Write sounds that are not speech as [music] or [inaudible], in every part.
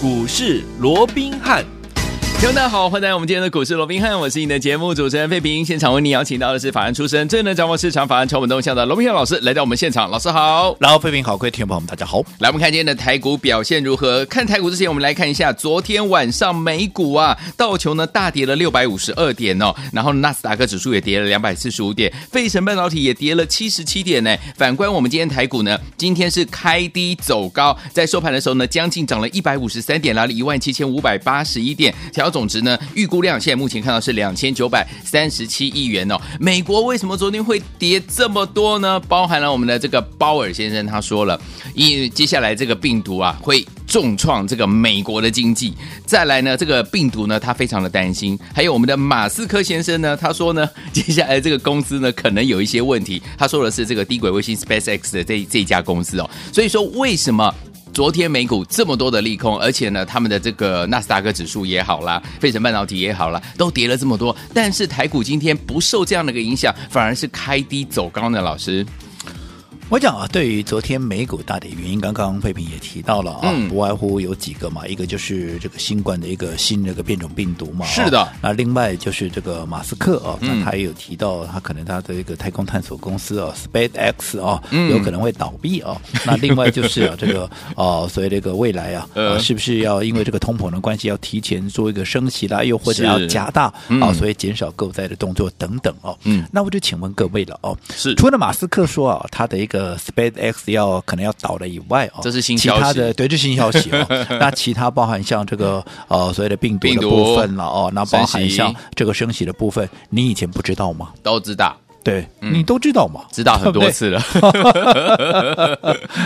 股市罗宾汉。听众大家好，欢迎来到我们今天的股市罗宾汉，我是你的节目主持人费平。现场为你邀请到的是法案出身、最能掌握市场法案传闻动向的罗宾汉老师，来到我们现场。老师好，然后费平好，各位听众朋友们大家好。来，我们看今天的台股表现如何？看台股之前，我们来看一下昨天晚上美股啊，道琼呢大跌了六百五十二点哦，然后纳斯达克指数也跌了两百四十五点，费城半导体也跌了七十七点呢。反观我们今天台股呢，今天是开低走高，在收盘的时候呢，将近涨了一百五十三点，来了一万七千五百八十一点，调总值呢预。估量现在目前看到是两千九百三十七亿元哦。美国为什么昨天会跌这么多呢？包含了我们的这个鲍尔先生他说了，因接下来这个病毒啊会重创这个美国的经济。再来呢，这个病毒呢他非常的担心。还有我们的马斯克先生呢，他说呢，[laughs] 接下来这个公司呢可能有一些问题。他说的是这个低轨卫星 SpaceX 的这这家公司哦。所以说为什么？昨天美股这么多的利空，而且呢，他们的这个纳斯达克指数也好啦，费城半导体也好啦，都跌了这么多，但是台股今天不受这样的一个影响，反而是开低走高呢，老师。我讲啊，对于昨天美股大跌原因，刚刚费平也提到了啊，嗯、不外乎有几个嘛，一个就是这个新冠的一个新的一个变种病毒嘛，是的。那另外就是这个马斯克啊，那他也有提到，他可能他的一个太空探索公司啊，SpaceX 啊，有可能会倒闭啊。嗯、[laughs] 那另外就是啊，这个啊，所谓这个未来啊，呃、是不是要因为这个通膨的关系，要提前做一个升息啦，又或者要加大、嗯、啊，所以减少购债的动作等等哦。嗯，那我就请问各位了哦，是除了马斯克说啊，他的一个。呃，SpaceX 要可能要倒了以外哦，这是新消息。其他的对，这是新消息哦。[laughs] 那其他包含像这个呃所谓的病毒的部分了哦，那包含像这个升息的部分，你以前不知道吗？都知道，对，你都知道嘛？知道很多次了。[laughs]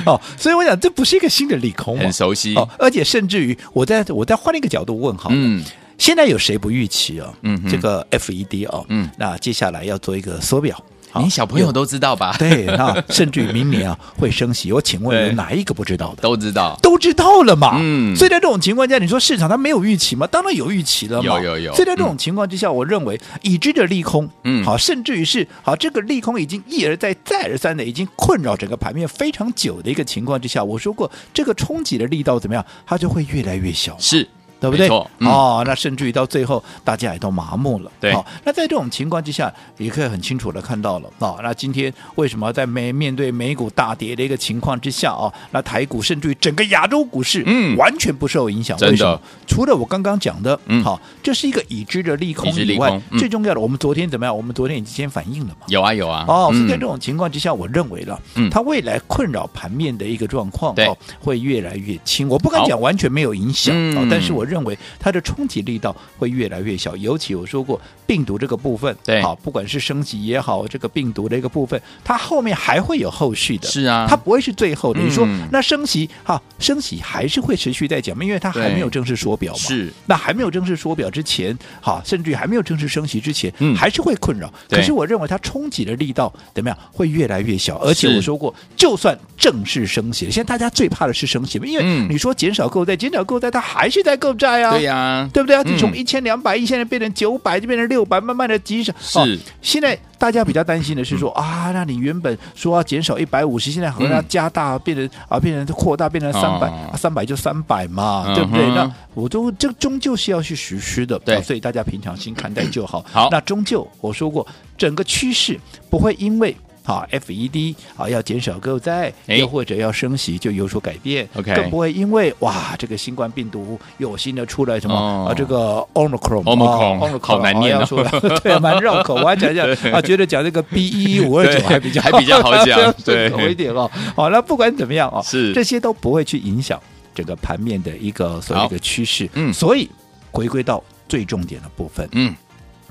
哦，所以我想这不是一个新的利空，很熟悉哦。而且甚至于，我再我再换一个角度问哈，嗯，现在有谁不预期啊？嗯，这个 FED 哦，嗯，那接下来要做一个缩表。你小朋友都知道吧？对，啊 [laughs] 甚至于明年啊会升息，我请问有哪一个不知道的？都知道，都知道了嘛。嗯，所以在这种情况下，你说市场它没有预期吗？当然有预期了嘛。有有有。所以在这种情况之下，我认为已知的利空，嗯，好，甚至于是好，这个利空已经一而再、再而三的已经困扰整个盘面非常久的一个情况之下，我说过这个冲击的力道怎么样，它就会越来越小。是。对不对？嗯、哦，那甚至于到最后，大家也都麻木了。对，哦，那在这种情况之下，也可以很清楚的看到了。哦，那今天为什么在美面对美股大跌的一个情况之下啊，哦，那台股甚至于整个亚洲股市，嗯，完全不受影响。真的，为什么？除了我刚刚讲的，嗯，好，这是一个已知的利空以外，嗯、最重要的，我们昨天怎么样？我们昨天已经先反应了嘛？有啊，有啊。哦，所以在这种情况之下，我认为了，嗯，它未来困扰盘面的一个状况，对，哦，会越来越轻。我不敢讲完全没有影响，嗯，哦，但是我认为它的。冲击力道会越来越小，尤其我说过病毒这个部分，对，好，不管是升级也好，这个病毒的一个部分，它后面还会有后续的，是啊，它不会是最后的。嗯、你说那升级哈，升级还是会持续在讲嘛？因为它还没有正式缩表嘛，是。那还没有正式缩表之前，哈，甚至于还没有正式升级之前，嗯，还是会困扰。可是我认为它冲击的力道怎么样？会越来越小。而且我说过，就算正式升级，现在大家最怕的是升级嘛？因为你说减少购债，减少购债，它还是在购债啊，对呀，对不对啊？你从一千两百亿现在变成九百，就变成六百，慢慢的积少。是、哦，现在大家比较担心的是说、嗯、啊，那你原本说要减少一百五十，现在好像要加大，变成啊，变成扩大，变成三百、哦，三百就三百嘛，嗯、对不对？那我都这终究是要去实施的，对、哦，所以大家平常心看待就好。好，那终究我说过，整个趋势不会因为。好，FED 啊，要减少购债，又或者要升息，就有所改变。OK，更不会因为哇，这个新冠病毒有新的出来什么啊，这个 Omicron，Omicron 好难念啊，[laughs] 对，蛮绕口。我还讲讲 [laughs] 啊，觉得讲这个 B 一 [laughs] 五二九还比较还比较好讲，对，顺口一点哦。好，那不管怎么样啊，是这些都不会去影响整个盘面的一个所谓的趋势。嗯，所以回归到最重点的部分，嗯。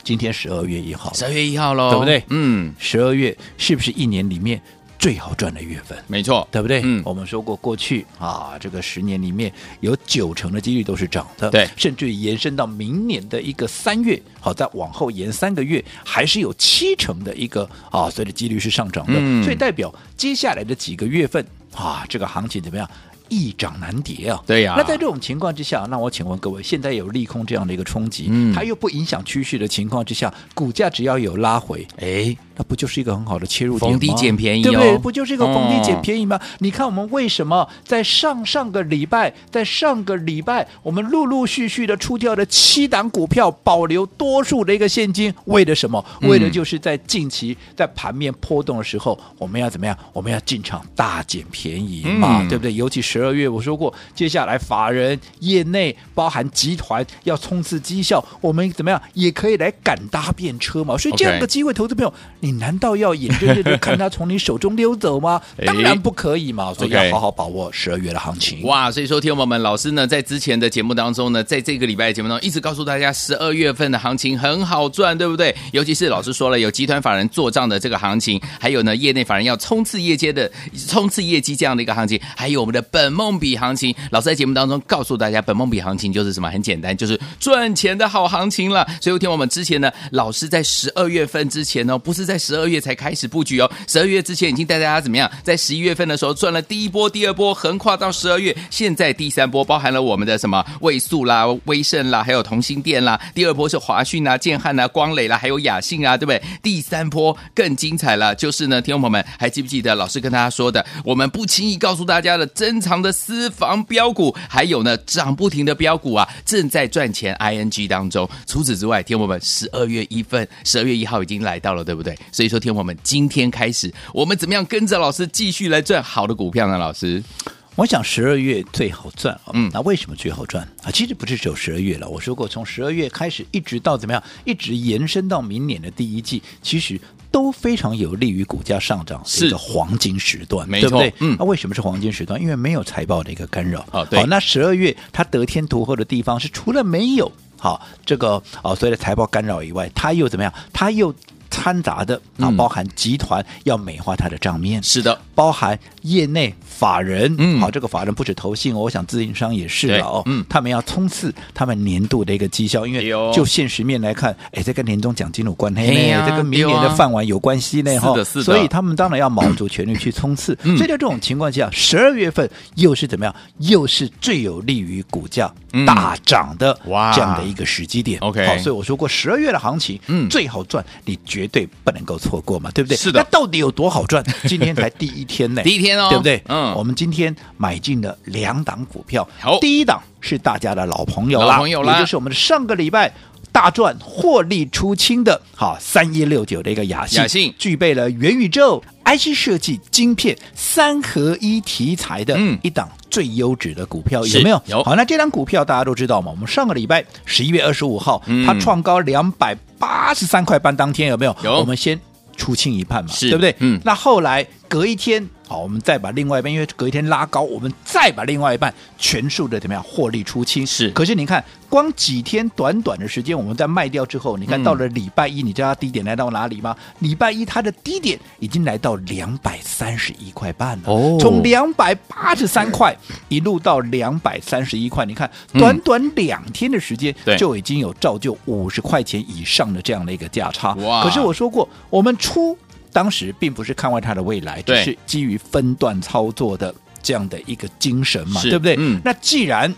今天十二月一号，十二月一号喽，对不对？嗯，十二月是不是一年里面最好赚的月份？没错，对不对？嗯，我们说过，过去啊，这个十年里面有九成的几率都是涨的，对，甚至于延伸到明年的一个三月，好，再往后延三个月，还是有七成的一个啊，所以的几率是上涨的，嗯，所以代表接下来的几个月份啊，这个行情怎么样？易涨难跌啊，对呀、啊。那在这种情况之下，那我请问各位，现在有利空这样的一个冲击，嗯，它又不影响趋势的情况之下，股价只要有拉回，哎，那不就是一个很好的切入点吗？逢低捡便宜、哦，对不对？不就是一个逢低捡便宜吗？哦、你看我们为什么在上上个礼拜，在上个礼拜，我们陆陆续续的出掉了七档股票，保留多数的一个现金，为了什么？为了就是在近期在盘面波动的时候，我们要怎么样？我们要进场大捡便宜嘛，嗯、对不对？尤其十二月，我说过，接下来法人业内包含集团要冲刺绩效，我们怎么样也可以来赶搭便车嘛。所以这样的机会，投资朋友，你难道要眼睁睁的看它从你手中溜走吗？当然不可以嘛。所以要好好把握十二月的行情。哇，所以说，听友们，老师呢，在之前的节目当中呢，在这个礼拜的节目当中，一直告诉大家，十二月份的行情很好赚，对不对？尤其是老师说了，有集团法人做账的这个行情，还有呢，业内法人要冲刺业绩的冲刺业绩这样的一个行情，还有我们的本梦比行情。老师在节目当中告诉大家，本梦比行情就是什么？很简单，就是赚钱的好行情了。所以，听我们之前呢，老师在十二月份之前呢，不是在十二月才开始布局哦，十二月之前已经带大家怎么样，在十一月份的时候赚了第一波、第二波，横跨到十二月，现在第三波包含了我们的什么位素啦、威盛啦，还有同心电啦，第二波是华讯啊、建汉啊、光磊啦，还有雅信啊，对不对？第三波更精彩了，就是呢，听众朋友们还记不记得老师跟大家说的，我们不轻易告诉大家的珍藏的私房标股，还有呢涨不停的标股啊，正在赚钱 ING 当中。除此之外，听众们十二月一份，十二月一号已经来到了，对不对？所以说，听众朋友们今天开始，我们怎么样跟着老师继续来赚好的股票呢？老师？我想十二月最好赚啊，嗯，那为什么最好赚啊？其实不是只有十二月了，我说过，从十二月开始一直到怎么样，一直延伸到明年的第一季，其实都非常有利于股价上涨，是一个黄金时段，对不对？嗯，那为什么是黄金时段？因为没有财报的一个干扰啊。好，那十二月它得天独厚的地方是，除了没有好这个哦所谓的财报干扰以外，它又怎么样？它又掺杂的啊，包含集团要美化它的账面，是的，包含业内法人，嗯，好，这个法人不止投信，我想自营商也是了哦，嗯，他们要冲刺他们年度的一个绩效，因为就现实面来看，哎，这跟年终奖金有关系呢，这跟明年的饭碗有关系呢，哈，所以他们当然要卯足全力去冲刺，所以在这种情况下，十二月份又是怎么样？又是最有利于股价大涨的哇这样的一个时机点，OK，好，所以我说过十二月的行情，嗯，最好赚，你绝。绝对不能够错过嘛，对不对？是的。那到底有多好赚？[laughs] 今天才第一天呢，第一天哦，对不对？嗯，我们今天买进了两档股票，好，第一档是大家的老朋友了，老朋友了，也就是我们的上个礼拜大赚获利出清的，好，三一六九的一个雅信，雅信具备了元宇宙 IC 设计晶片三合一题材的一档最优质的股票，有没有？有。好，那这档股票大家都知道嘛？我们上个礼拜十一月二十五号，嗯、它创高两百八十三块半，当天有没有？有。我们先。出清一半嘛，对不对？嗯，那后来隔一天。好，我们再把另外一半，因为隔一天拉高，我们再把另外一半全数的怎么样获利出清？是。可是你看，光几天短短的时间，我们在卖掉之后，你看到了礼拜一，你知道它低点来到哪里吗？礼拜一它的低点已经来到两百三十一块半了。哦。从两百八十三块一路到两百三十一块，你看短短两天的时间，就已经有照就五十块钱以上的这样的一个价差。哇！可是我说过，我们出。当时并不是看坏它的未来，只是基于分段操作的这样的一个精神嘛，对不对？嗯，那既然。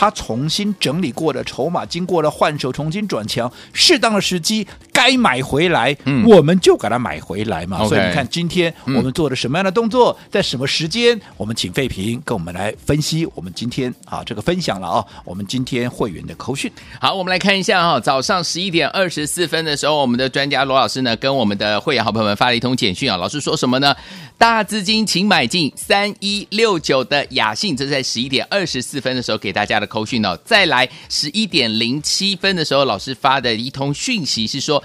他重新整理过的筹码，经过了换手，重新转强，适当的时机该买回来，嗯、我们就给它买回来嘛。所以你看，今天我们做了什么样的动作，嗯、在什么时间？我们请费平跟我们来分析。我们今天啊，这个分享了啊，我们今天会员的口讯。好，我们来看一下啊，早上十一点二十四分的时候，我们的专家罗老师呢，跟我们的会员好朋友们发了一通简讯啊。老师说什么呢？大资金请买进三一六九的雅信，这是在十一点二十四分的时候给大家的口讯哦。再来十一点零七分的时候，老师发的一通讯息是说。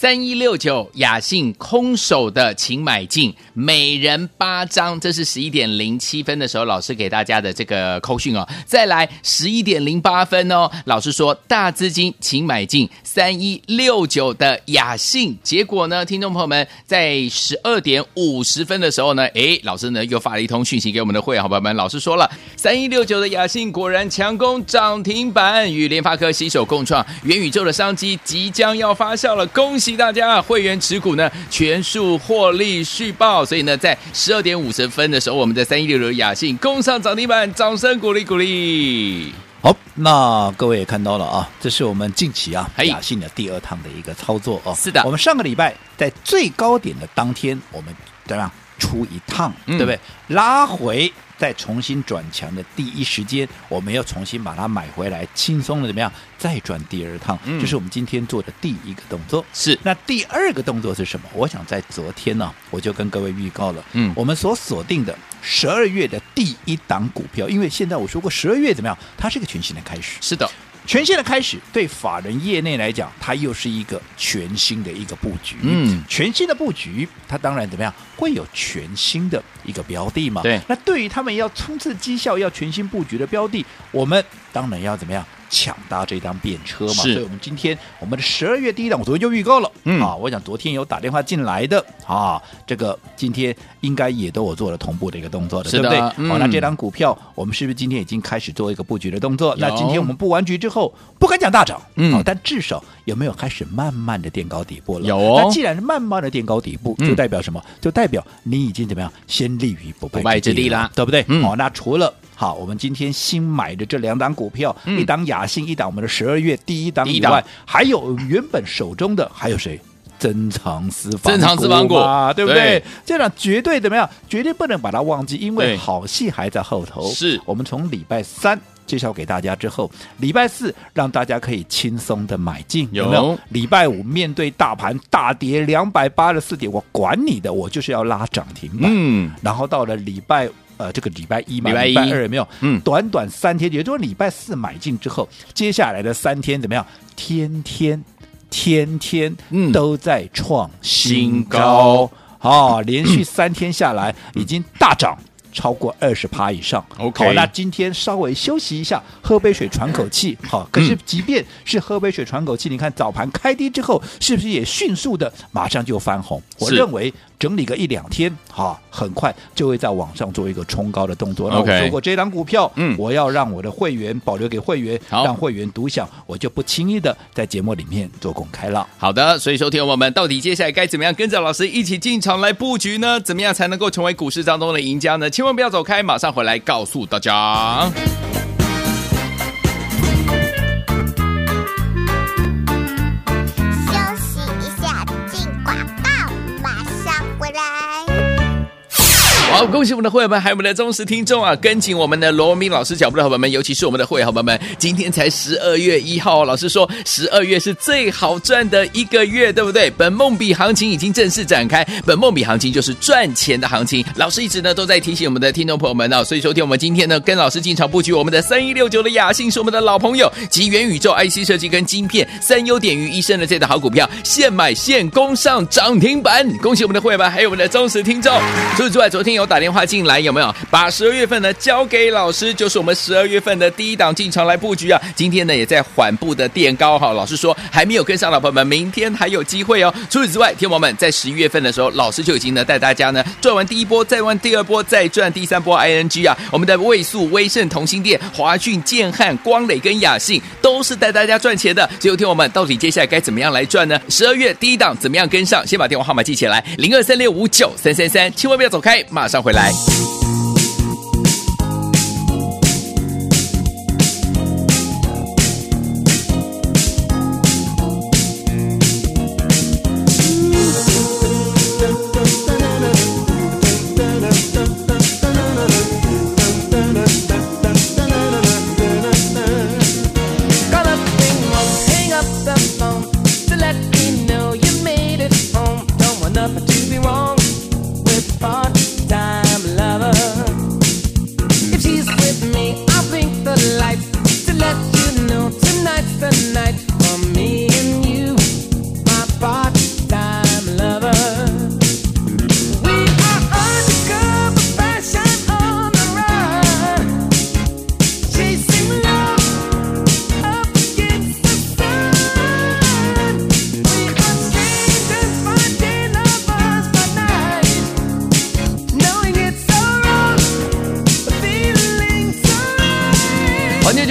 三一六九雅信空手的，请买进，每人八张。这是十一点零七分的时候，老师给大家的这个扣讯哦。再来十一点零八分哦，老师说大资金请买进三一六九的雅信。结果呢，听众朋友们在十二点五十分的时候呢，诶，老师呢又发了一通讯息给我们的会好朋友们。老师说了，三一六九的雅信果然强攻涨停板，与联发科携手共创元宇宙的商机即将要发酵了，恭喜！大家会员持股呢全数获利续报，所以呢，在十二点五十分的时候，我们在三一六六雅信攻上涨停板，掌声鼓励鼓励。好，那各位也看到了啊，这是我们近期啊嘿雅信的第二趟的一个操作哦。是的我们上个礼拜在最高点的当天，我们怎么样出一趟，嗯对不对？拉回再重新转强的第一时间，我们要重新把它买回来，轻松的怎么样再转第二趟？嗯这是我们今天做的第一个动作。是那第二个动作是什么？我想在昨天呢、我就跟各位预告了，嗯我们所锁定的十二月的第一档股票，因为现在我说过，十二月怎么样？它是一个全新的开始，是的，全新的开始，对法人业内来讲，它又是一个全新的一个布局。嗯全新的布局，它当然怎么样，会有全新的一个标的嘛。对那对于他们要冲刺绩效、要全新布局的标的，我们当然要怎么样？抢搭这辆便车嘛，是。所以我们今天我们的十二月第一档，我昨天就预告了，嗯。啊，我想昨天有打电话进来的啊，这个今天应该也都有做了同步的一个动作的，的对不对？嗯。好，那这张股票我们是不是今天已经开始做一个布局的动作？那今天我们布完局之后，不敢讲大涨，嗯。好但至少有没有开始慢慢的垫高底部了？有哦。那既然是慢慢的垫高底部，嗯。就代表什么？就代表你已经怎么样，先立于不不败之地啦了，对不对？嗯。好，那除了好，我们今天新买的这两档股票，嗯一档雅信，一档我们的十二月第一档以外，还有原本手中的还有谁？珍藏私房珍藏私房股啊对不对对？这样绝对怎么样？绝对不能把它忘记，因为好戏还在后头。是我们从礼拜三介绍给大家之后，礼拜四让大家可以轻松的买进，有没有？礼拜五面对大盘大跌两百八十四点，我管你的，我就是要拉涨停板。嗯，然后到了礼拜呃这个礼拜一嘛，礼拜一二有没有？嗯短短三天，也就是礼拜四买进之后，接下来的三天怎么样？天天天天嗯都在创新新高高，哦，连续三天下来已经大涨。超过二十趴以上 OK 好，那今天稍微休息一下，喝杯水喘口气。好，可是即便是喝杯水喘口气，你看早盘开低之后，是不是也迅速的马上就翻红？我是认为整理个一两天，哈，很快就会在网上做一个冲高的动作。那我说过，这档股票，嗯我要让我的会员保留给会员，让会员独享，我就不轻易的在节目里面做公开了。好的，所以收听我们到底接下来该怎么样跟着老师一起进场来布局呢？怎么样才能够成为股市当中的赢家呢？千万不要走开，马上回来告诉大家。好，恭喜我们的会员们，还有我们的忠实听众啊！跟紧我们的罗文斌老师脚步的伙伴们，尤其是我们的会员伙伴们，今天才十二月一号，老师说十二月是最好赚的一个月，对不对？本梦比行情已经正式展开，本梦比行情就是赚钱的行情。老师一直呢都在提醒我们的听众朋友们啊，所以收听我们今天呢跟老师进场布局我们的三一六九的雅信是我们的老朋友，及元宇宙 IC 设计跟晶片三优点于一身的这档好股票，现买现攻上涨停板，恭喜我们的会员们，还有我们的忠实听众。除此之外，昨天有打电话进来，有没有把十二月份呢交给老师？就是我们十二月份的第一档进场来布局啊。今天呢也在缓步的垫高哈。老师说还没有跟上的朋友们，明天还有机会哦。除此之外，天王们在十一月份的时候，老师就已经呢带大家呢赚完第一波，再玩第二波，再赚第三波 ING 啊。我们的位数、威盛、同心店、华俊、建汉、光磊跟雅信都是带大家赚钱的。只有，天王们到底接下来该怎么样来赚呢？十二月第一档怎么样跟上？先把电话号码记起来，零二三六五九三三三，千万不要走开，马上回来。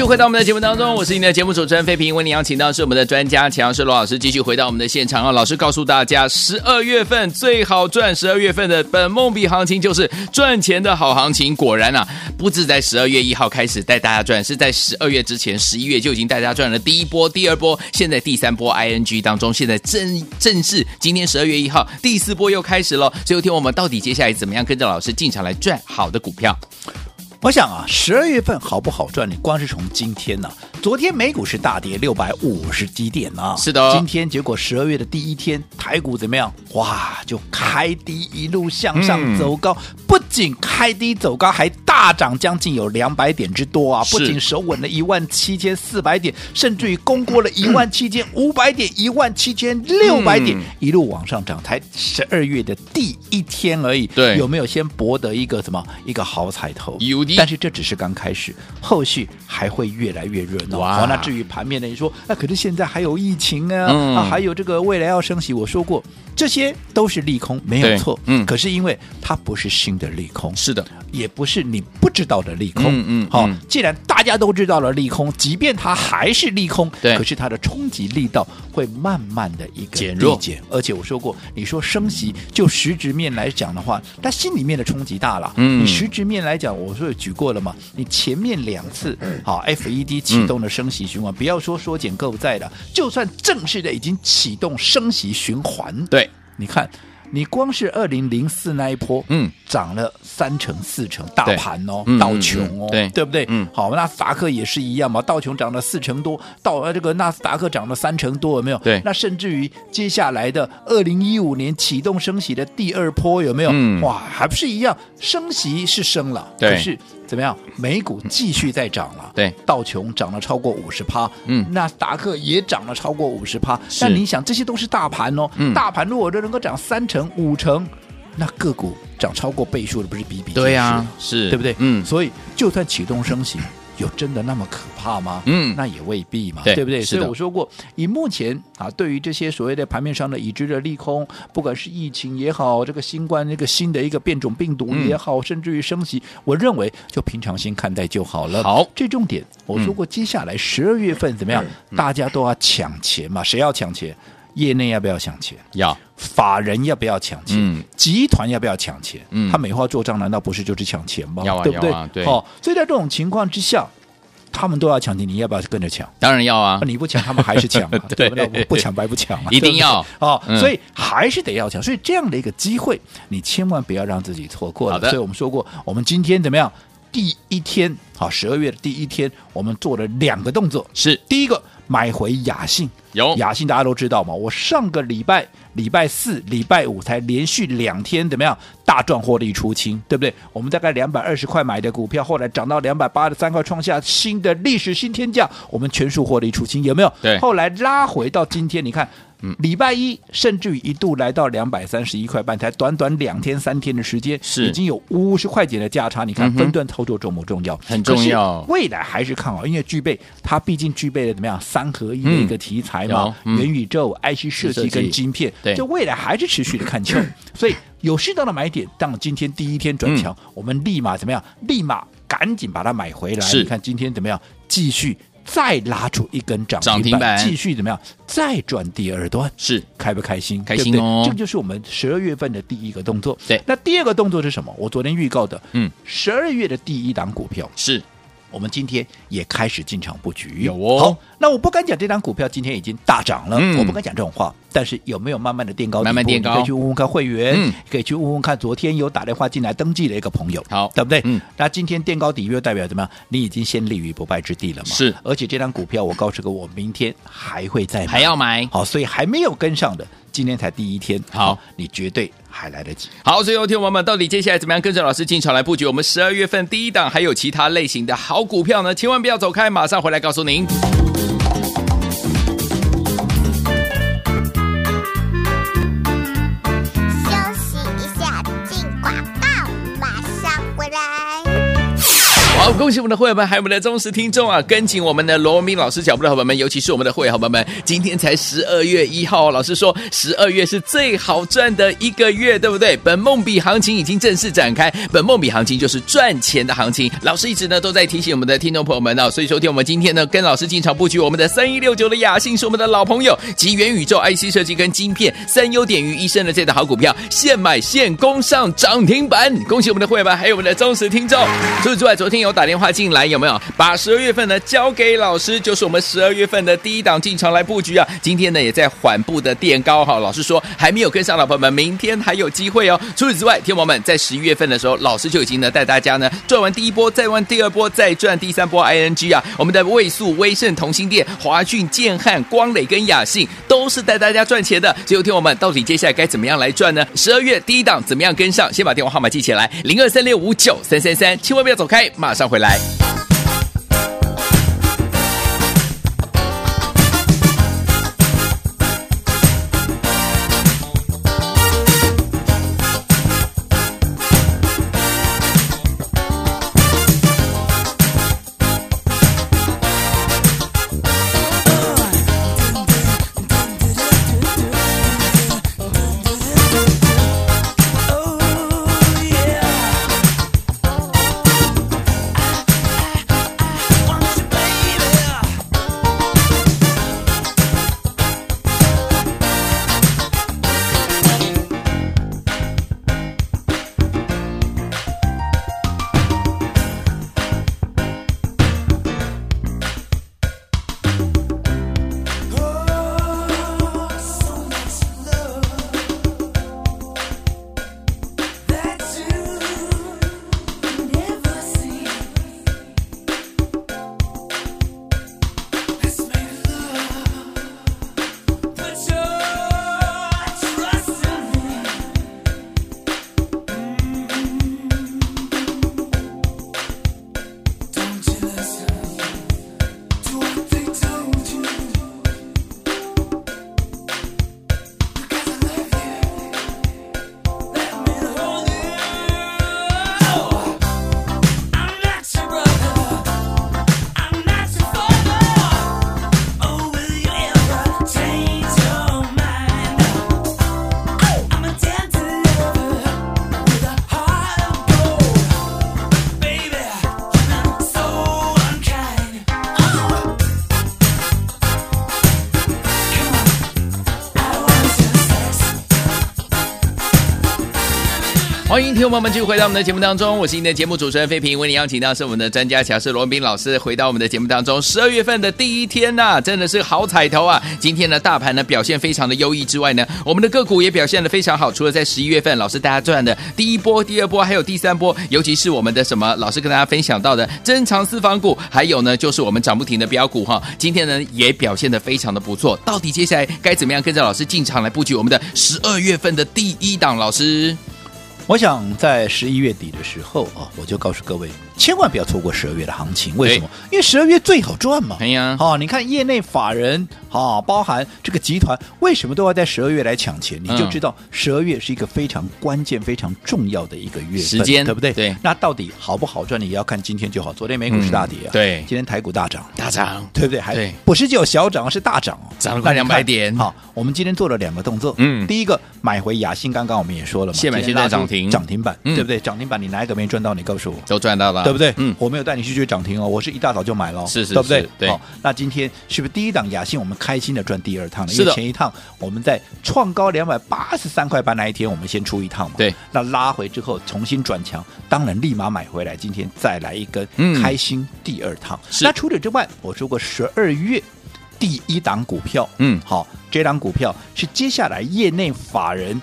回到我们的节目当中，我是您的节目主持人费平。为您邀请到是我们的专家强势罗老师，继续回到我们的现场啊。老师告诉大家，十二月份最好赚，十二月份的本梦比行情就是赚钱的好行情。果然啊，不止在十二月一号开始带大家赚，是在十二月之前，十一月就已经带大家赚了第一波、第二波，现在第三波 ING 当中，现在正正式今天十二月一号第四波又开始了。所以，听我们到底接下来怎么样跟着老师进场来赚好的股票？我想啊，十二月份好不好赚？你光是从今天呢、啊，昨天美股是大跌六百五十几点啊，是的。今天结果十二月的第一天，台股怎么样？哇，就开低一路向上走高，嗯、不仅开低走高，还大涨将近有两百点之多啊！不仅守稳了一万七千四百点，甚至于攻过了一万七千五百点、一万七千六百点，一路往上涨。才十二月的第一天而已，对，有没有先博得一个什么一个好彩头？有。但是这只是刚开始，后续还会越来越热闹。哇，那至于盘面呢？你说，那可是现在还有疫情啊，嗯、啊，还有这个未来要升息。我说过，这些都是利空，没有错。嗯，可是因为它不是新的利空，是的，也不是你不知道的利空。嗯嗯，好，既然大家都知道了利空，即便它还是利空，对，可是它的冲击力道会慢慢的一个减弱。而且我说过，你说升息，就实质面来讲的话，它心里面的冲击大了。嗯，你实质面来讲，我说。举过了嘛？你前面两次好，FED 启动了升息循环，嗯、不要说缩减购债了，就算正式的已经启动升息循环，对，你看。你光是二零零四那一波，嗯，涨了三成四成，大盘哦，道琼哦，对，对不对？嗯，好，纳斯达克也是一样嘛，道琼涨了四成多，到这个纳斯达克涨了三成多，有没有？对，那甚至于接下来的二零一五年启动升息的第二波，有没有？嗯，哇，还不是一样，升息是升了，对，可是怎么样？美股继续在涨了，对，道琼涨了超过五十趴，嗯，纳斯达克也涨了超过五十趴，但你想，这些都是大盘哦，嗯，大盘如果都能够涨三成五成。那个股涨超过倍数的不是比比皆是？对呀、啊，是对不对？嗯，所以就算启动升息，有真的那么可怕吗？嗯，那也未必嘛，对，对不对？所以我说过，以目前啊，对于这些所谓的盘面上的已知的利空，不管是疫情也好，这个新冠这个新的一个变种病毒也好，嗯、甚至于升级，我认为就平常心看待就好了。好，这重点我说过，接下来十二月份怎么样？嗯、大家都要抢钱嘛？谁要抢钱？业内要不要抢钱？要。法人要不要抢钱？嗯、集团要不要抢钱？嗯、他美化做账，难道不是就是抢钱吗？要啊，对不对？啊、对。好、哦，所以在这种情况之下，他们都要抢钱，你要不要跟着抢？当然要啊！你不抢，他们还是抢 [laughs] 嘛？对不对？不抢白不抢嘛？一定要哦，嗯、所以还是得要抢。所以这样的一个机会，你千万不要让自己错过了。所以我们说过，我们今天怎么样？第一天，好，十二月的第一天，我们做了两个动作。是第一个，买回雅信。有雅信，大家都知道嘛。我上个礼拜礼拜四、礼拜五才连续两天怎么样大赚获利出清，对不对？我们大概两百二十块买的股票，后来涨到两百八十三块，创下新的历史新天价，我们全数获利出清，有没有？对。后来拉回到今天，你看。嗯，礼拜一甚至于一度来到两百三十一块半，才短短两天三天的时间，是已经有五十块钱的价差。你看分段操作重不重要？嗯、很重要。未来还是看好，因为具备它毕竟具备了怎么样三合一的一个题材嘛，嗯、元宇宙、IC 设计跟晶片，对，就未来还是持续的看强。[laughs] 所以有适当的买点，当今天第一天转强，嗯、我们立马怎么样？立马赶紧把它买回来。是，你看今天怎么样？继续。再拉出一根涨停板，继续怎么样？再转第二段，是开不开心？开心哦！这个就是我们十二月份的第一个动作。对，那第二个动作是什么？我昨天预告的，嗯，十二月的第一档股票是。我们今天也开始进场布局，有哦。好，那我不敢讲这张股票今天已经大涨了，嗯、我不敢讲这种话。但是有没有慢慢的垫高？慢慢垫高，可以去问问看会员，嗯、可以去问问看昨天有打电话进来登记的一个朋友，好，对不对？嗯。那今天垫高底又代表怎么样？你已经先立于不败之地了嘛？是。而且这张股票我告诉过，我明天还会再买，还要买。好，所以还没有跟上的，今天才第一天，好，你绝对。还来得及。好，所以有听友们，到底接下来怎么样跟着老师进场来布局我们十二月份第一档，还有其他类型的好股票呢？千万不要走开，马上回来告诉您。恭喜我们的会员们，还有我们的忠实听众啊！跟紧我们的罗文彬老师脚步的伙伴们，尤其是我们的会员伙伴们，今天才十二月一号，老师说十二月是最好赚的一个月，对不对？本梦比行情已经正式展开，本梦比行情就是赚钱的行情。老师一直呢都在提醒我们的听众朋友们啊，所以说听我们今天呢跟老师进场布局我们的三一六九的雅信是我们的老朋友，集元宇宙 IC 设计跟晶片三优点于一身的这档好股票，现买现攻上涨停板，恭喜我们的会员们，还有我们的忠实听众。除此之外，昨天有打电话进来，有没有把十二月份呢交给老师？就是我们十二月份的第一档进场来布局啊！今天呢也在缓步的垫高哈。老师说还没有跟上的朋友们，明天还有机会哦。除此之外，天王们在十一月份的时候，老师就已经呢带大家呢赚完第一波，再赚第二波，再赚第三波。ING 啊，我们的位速、威盛、同心电、华俊、建汉、光磊跟雅信都是带大家赚钱的。只有天王们到底接下来该怎么样来赚呢？十二月第一档怎么样跟上？先把电话号码记起来：零二三六五九三三三，千万不要走开，马上回来。欢迎听众朋友们继续回到我们的节目当中，我是您的节目主持人费平，为您邀请到是我们的专家强势罗文彬老师回到我们的节目当中。十二月份的第一天呐、真的是好彩头啊！今天呢，大盘呢表现非常的优异之外呢，我们的个股也表现得非常好。除了在十一月份老师大家赚的第一波、第二波，还有第三波，尤其是我们的什么老师跟大家分享到的珍藏私房股，还有呢就是我们涨不停的标股哈，今天呢也表现得非常的不错。到底接下来该怎么样跟着老师进场来布局我们的十二月份的第一档？老师。我想在十一月底的时候啊，我就告诉各位，千万不要错过十二月的行情。为什么？因为十二月最好赚嘛。哎呀，好，你看业内法人啊，包含这个集团，为什么都要在十二月来抢钱？你就知道十二月是一个非常关键、非常重要的一个月时间，对不对？对。那到底好不好赚？你也要看今天就好。昨天美股是大跌啊，对。今天台股大涨，大涨，对不对？还不是只有小涨，是大涨哦，涨了快两百点。好，我们今天做了两个动作。嗯，第一个买回雅信，刚刚我们也说了嘛，现买现在涨停，涨停板。对不对？涨停板你哪一个没赚到？你告诉我，都赚到了，对不对？嗯，我没有带你去追涨停哦，我是一大早就买了，是是，对不对？对。好，那今天是不是第一档雅信我们开心的赚第二趟了？因为前一趟我们在创高两百八十三块八那一天，我们先出一趟嘛。对。那拉回之后重新转强，当然立马买回来。今天再来一根开心第二趟。是。那除此之外，我说过十二月第一档股票，嗯，好，这档股票是接下来业内法人。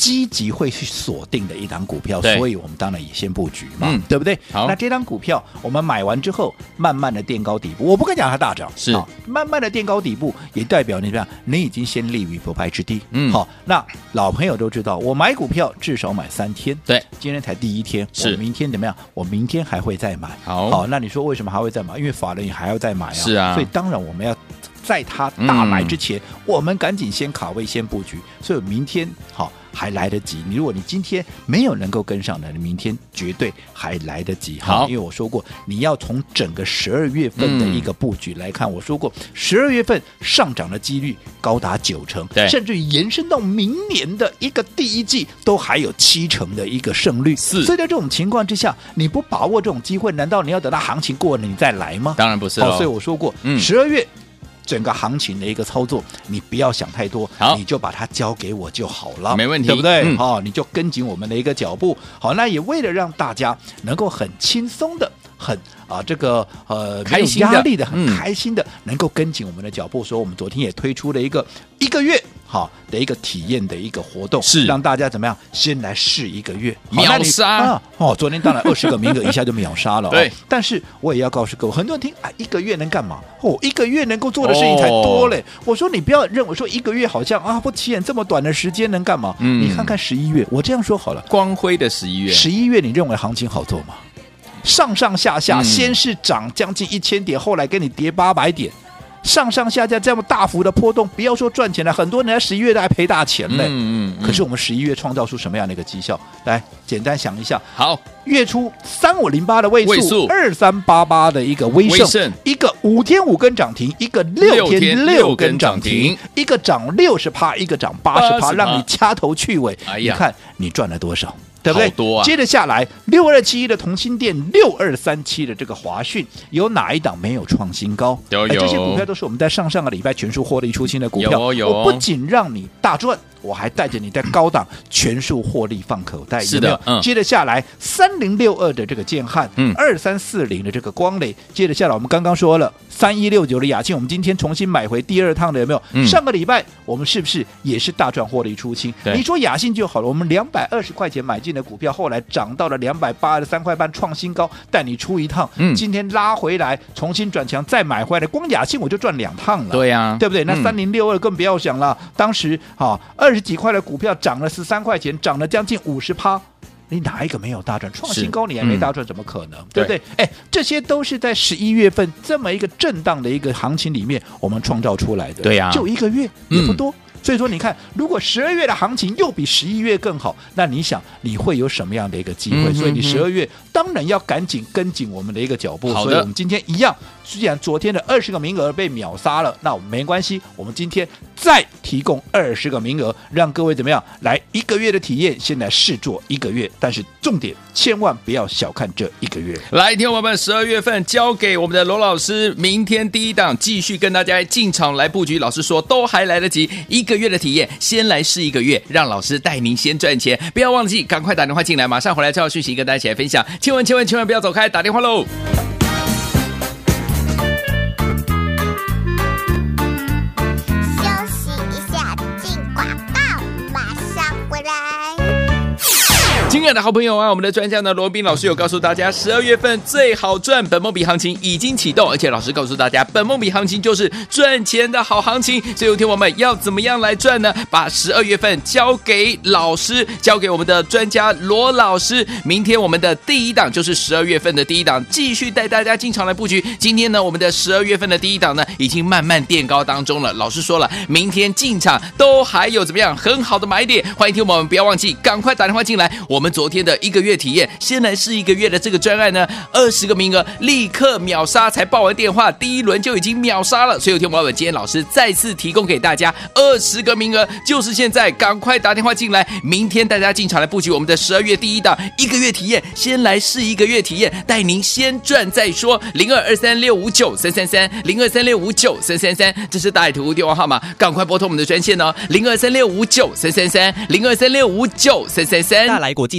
积极会去锁定的一档股票，所以我们当然也先布局嘛，嗯、对不对？好，那这档股票我们买完之后，慢慢的垫高底部，我不敢讲它大涨，是慢慢的垫高底部，也代表你怎么样？你已经先立于不败之地。嗯，好，那老朋友都知道，我买股票至少买三天，对，今天才第一天，是明天怎么样？我明天还会再买。好，好，那你说为什么还会再买？因为法人也还要再买啊，是啊，所以当然我们要在它大买之前，嗯、我们赶紧先卡位，先布局。所以明天好。还来得及。你如果你今天没有能够跟上的，你明天绝对还来得及。好因为我说过，你要从整个十二月份的一个布局来看，我说过，十二月份上涨的几率高达九成，对甚至于延伸到明年的一个第一季都还有七成的一个胜率。是所以在这种情况之下，你不把握这种机会，难道你要等到行情过了你再来吗？当然不是哦，所以我说过，嗯十二月。整个行情的一个操作，你不要想太多，好你就把它交给我就好了，没问题对不对？嗯好、你就跟紧我们的一个脚步。好，那也为了让大家能够很轻松的、很啊这个呃没有开心的压力的、很嗯开心的，能够跟紧我们的脚步。所以我们昨天也推出了一个一个月好的一个体验的一个活动，是让大家怎么样先来试一个月，秒杀啊哦，昨天当然二十个名额一下就秒杀了、哦，[laughs] 对。但是我也要告诉各位，很多人听啊，一个月能干嘛？哦，一个月能够做的事情才多嘞。我说你不要认为说一个月好像啊不起眼这么短的时间能干嘛？嗯你看看十一月，我这样说好了，光辉的十一月，十一月你认为行情好做吗？上上下下，嗯先是涨将近一千点，后来给你跌八百点。上上下下这么大幅的波动，不要说赚钱了，很多人在十一月都还赔大钱嘞。嗯嗯可是我们十一月创造出什么样的一个绩效？来，简单想一下，好，月初三五零八的位位数数，二三八八的一个微盛，威盛一个五天五根涨停，一个六六天天六六根根涨停，一个涨六十趴，一个涨八十趴，80%让你掐头去尾。哎你看你赚了多少？对不对？多啊接着下来，六二七一的同心店，六二三七的这个华讯，有哪一档没有创新高？有有哎这些股票都是我们在上上个礼拜全数获利出清的股票。有哦有哦我不仅让你大赚，我还带着你在高档全数获利放口袋。是的有没有嗯接着下来，三零六二的这个建汉，嗯二三四零的这个光磊，接着下来我们刚刚说了三一六九的雅庆，我们今天重新买回第二趟的有没有？嗯上个礼拜我们是不是也是大赚获利出清？你说雅信就好了，我们两百二十块钱买进的股票，后来涨到了两百八十三块半，创新高，带你出一趟。嗯今天拉回来，重新转强再买回来，光雅信我就赚两趟了。对呀，对不对？那嗯三零六二更不要想了，当时啊二十几块的股票涨了十三块钱，涨了将近五十趴。你哪一个没有大赚？创新高你还没大赚，怎么可能？对不对？哎，这些都是在十一月份这么一个震荡的一个行情里面，我们创造出来的。对呀就一个月也不多。所以说，你看，如果十二月的行情又比十一月更好，那你想你会有什么样的一个机会？所以你十二月当然要赶紧跟紧我们的一个脚步。好的所以我们今天一样，既然昨天的二十个名额被秒杀了，那我们没关系，我们今天再提供二十个名额，让各位怎么样来一个月的体验，先来试做一个月。但是重点千万不要小看这一个月。来，听我们十二月份交给我们的罗老师，明天第一档继续跟大家进场来布局。老师说都还来得及，一个月的体验，先来试一个月，让老师带您先赚钱。不要忘记，赶快打电话进来，马上回来这条讯息跟大家一起来分享。千万千万千万不要走开，打电话喽！的好朋友啊，我们的专家呢，罗宾老师有告诉大家，十二月份最好赚，本梦比行情已经启动，而且老师告诉大家，本梦比行情就是赚钱的好行情。所以，有听我们要怎么样来赚呢？把十二月份交给老师，交给我们的专家罗老师。明天我们的第一档就是十二月份的第一档，继续带大家进场来布局。今天呢，我们的十二月份的第一档呢，已经慢慢垫高当中了。老师说了，明天进场都还有怎么样很好的买点。欢迎听我们不要忘记，赶快打电话进来。我们昨天的一个月体验，先来试一个月的这个专案呢，二十个名额立刻秒杀，才报完电话，第一轮就已经秒杀了。所以有天我们今天老师再次提供给大家二十个名额，就是现在，赶快打电话进来，明天大家进场来布局我们的十二月第一档一个月体验，先来试一个月体验，带您先赚再说。零二二三六五九三三三，零二三六五九三三三，这是大爱图电话号码，赶快拨通我们的专线哦，零二三六五九三三三，零二三六五九三三三。大来国际